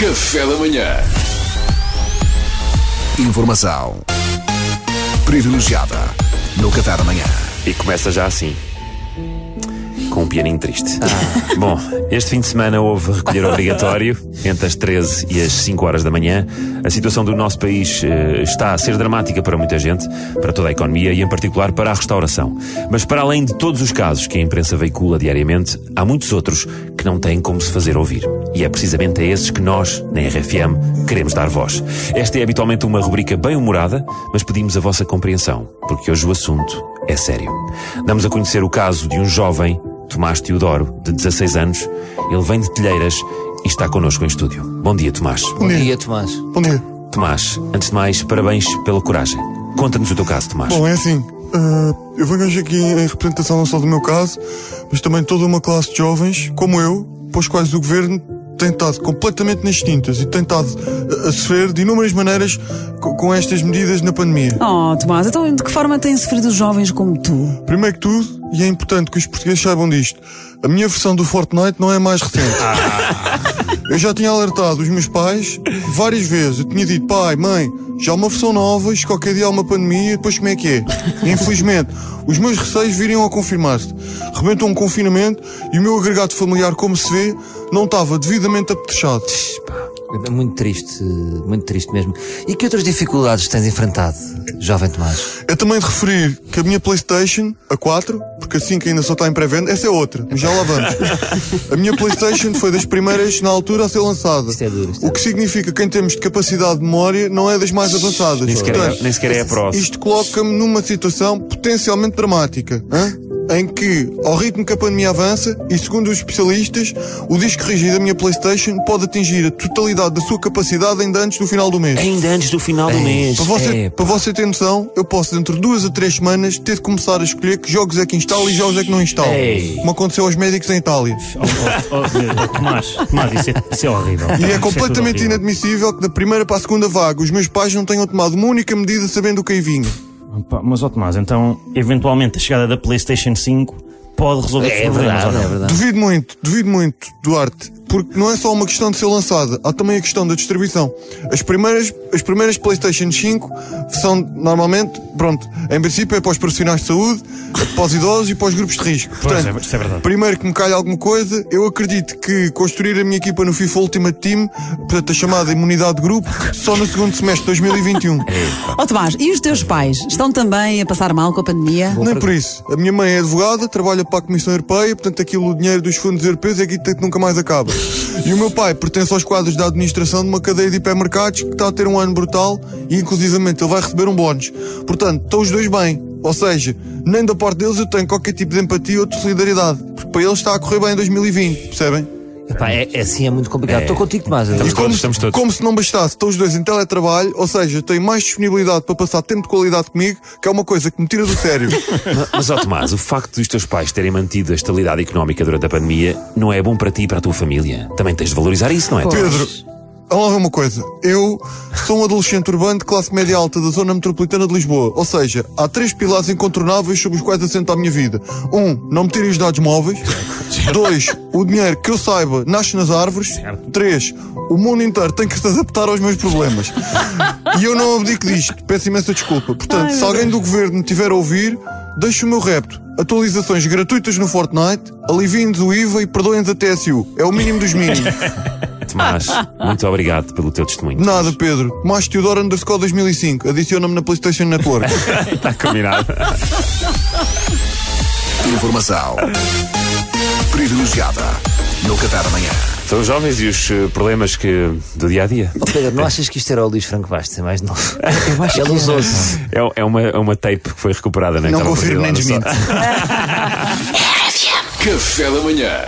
Café da manhã. Informação privilegiada no Café da Manhã. E começa já assim. Com um pianinho triste. Bom, este fim de semana houve recolher obrigatório entre as 13 e as 5 horas da manhã. A situação do nosso país eh, está a ser dramática para muita gente, para toda a economia e, em particular, para a restauração. Mas, para além de todos os casos que a imprensa veicula diariamente, há muitos outros que não têm como se fazer ouvir. E é precisamente a esses que nós, na RFM, queremos dar voz. Esta é habitualmente uma rubrica bem humorada, mas pedimos a vossa compreensão, porque hoje o assunto é sério. Damos a conhecer o caso de um jovem, Tomás Teodoro, de 16 anos. Ele vem de Telheiras e está connosco em estúdio. Bom dia, Tomás. Bom dia, Tomás. Bom dia. Tomás, antes de mais, parabéns pela coragem. Conta-nos o teu caso, Tomás. Bom, é assim. eh, eu venho hoje aqui em representação não só do meu caso, mas também de toda uma classe de jovens, como eu, para os quais o governo tem estado completamente nas tintas e tem estado a, a sofrer de inúmeras maneiras co- com estas medidas na pandemia. Oh, Tomás, então de que forma têm sofrido os jovens como tu? Primeiro que tudo, e é importante que os portugueses saibam disto, a minha versão do Fortnite não é a mais recente. Eu já tinha alertado os meus pais várias vezes. Eu tinha dito, pai, mãe, já há uma versão nova, isto qualquer dia há uma pandemia, depois como é que é? Infelizmente, os meus receios viriam a confirmar-se. Rebentou um confinamento e o meu agregado familiar, como se vê, não estava devidamente apetrechado. É muito triste, muito triste mesmo. E que outras dificuldades tens enfrentado, jovem Tomás? É também de referir que a minha Playstation, a 4, porque assim que ainda só está em pré-venda, essa é outra, mas já lá vamos. A minha Playstation foi das primeiras na altura a ser lançada. Isto é duro, isto é o que significa que em termos de capacidade de memória não é das mais avançadas. Nem sequer, é, nem sequer é a próxima. isto coloca-me numa situação potencialmente dramática. hã? Em que, ao ritmo que a pandemia avança, e segundo os especialistas, o disco rígido da minha Playstation pode atingir a totalidade da sua capacidade ainda antes do final do mês. Ainda antes do final do mês. Para você, É, para você ter noção, eu posso dentro de duas a três semanas ter de começar a escolher que jogos é que instalo e jogos é que não instalo. Ei. Como aconteceu aos médicos em Itália. Oh, oh, oh, oh, Tomás, Tomás, isso é, isso é horrível. E é tudo completamente inadmissível que da primeira para a segunda vaga os meus pais não tenham tomado uma única medida sabendo o que aí vinha. Mas, ó Tomás, então, eventualmente a chegada da PlayStation 5 pode resolver os É problemas, verdade, é verdade. Duvido muito, duvido muito, Duarte. Porque não é só uma questão de ser lançada, há também a questão da distribuição. As primeiras, as primeiras PlayStation 5 são normalmente, pronto, em princípio é para os profissionais de saúde, é para os idosos e para os grupos de risco. Pois, Portanto, é- isso é verdade. primeiro que me calha alguma coisa, eu acredito que construir a minha equipa no FIFA Ultimate Team, portanto a chamada imunidade de grupo, só no segundo semestre de 2021. Oh, Tomás, e os teus pais estão também a passar mal com a pandemia? Nem por isso. A minha mãe é advogada, trabalha para a Comissão Europeia, portanto aquilo, o dinheiro dos fundos europeus é que nunca mais acaba. E o meu pai pertence aos quadros da administração de uma cadeia de hipermercados que está a ter um ano brutal e inclusivamente ele vai receber um bónus. Portanto, estão os dois bem. Ou seja, nem da parte deles eu tenho qualquer tipo de empatia ou de solidariedade. Porque para eles está a correr bem em 2020, percebem? Epá, é, é assim, é muito complicado. Estou contigo, Tomás. Estamos como, todos, se- estamos todos. como se não bastasse, estão os dois em teletrabalho, ou seja, têm mais disponibilidade para passar tempo de qualidade comigo, que é uma coisa que me tira do sério. Mas, mas, ó Tomás, o facto dos teus pais terem mantido a estabilidade económica durante a pandemia não é bom para ti e para a tua família. Também tens de valorizar isso, não é? Pedro, vamos lá uma coisa. Eu sou um adolescente urbano de classe média alta da zona metropolitana de Lisboa. Ou seja, há três pilares incontornáveis sobre os quais assenta a minha vida. Um, não me tirem os dados móveis. Dois, o dinheiro que eu saiba nasce nas árvores. Três, o mundo inteiro tem que se adaptar aos meus problemas. E eu não abdico disto. Peço imensa desculpa. Portanto, se alguém do governo me tiver a ouvir, deixe o meu repto. Atualizações gratuitas no Fortnite, aliviem-nos o IVA e perdoem-nos a TSU. É o mínimo dos mínimos. Tomás, muito obrigado pelo teu testemunho. Nada, Pedro. Mais Teodoro underscore 2005. Adiciona-me na PlayStation Network. Está combinado. Informação privilegiada no Café da Manhã. São os jovens e os eh, problemas que do dia a dia. Oh, Pedro, não achas que isto era o Luís Franco Bastos, é mais novo? Eu acho Ele usou-se. É, é uma, é uma tape que foi recuperada, né? Não Estava confirmo nem desminto. Café da manhã.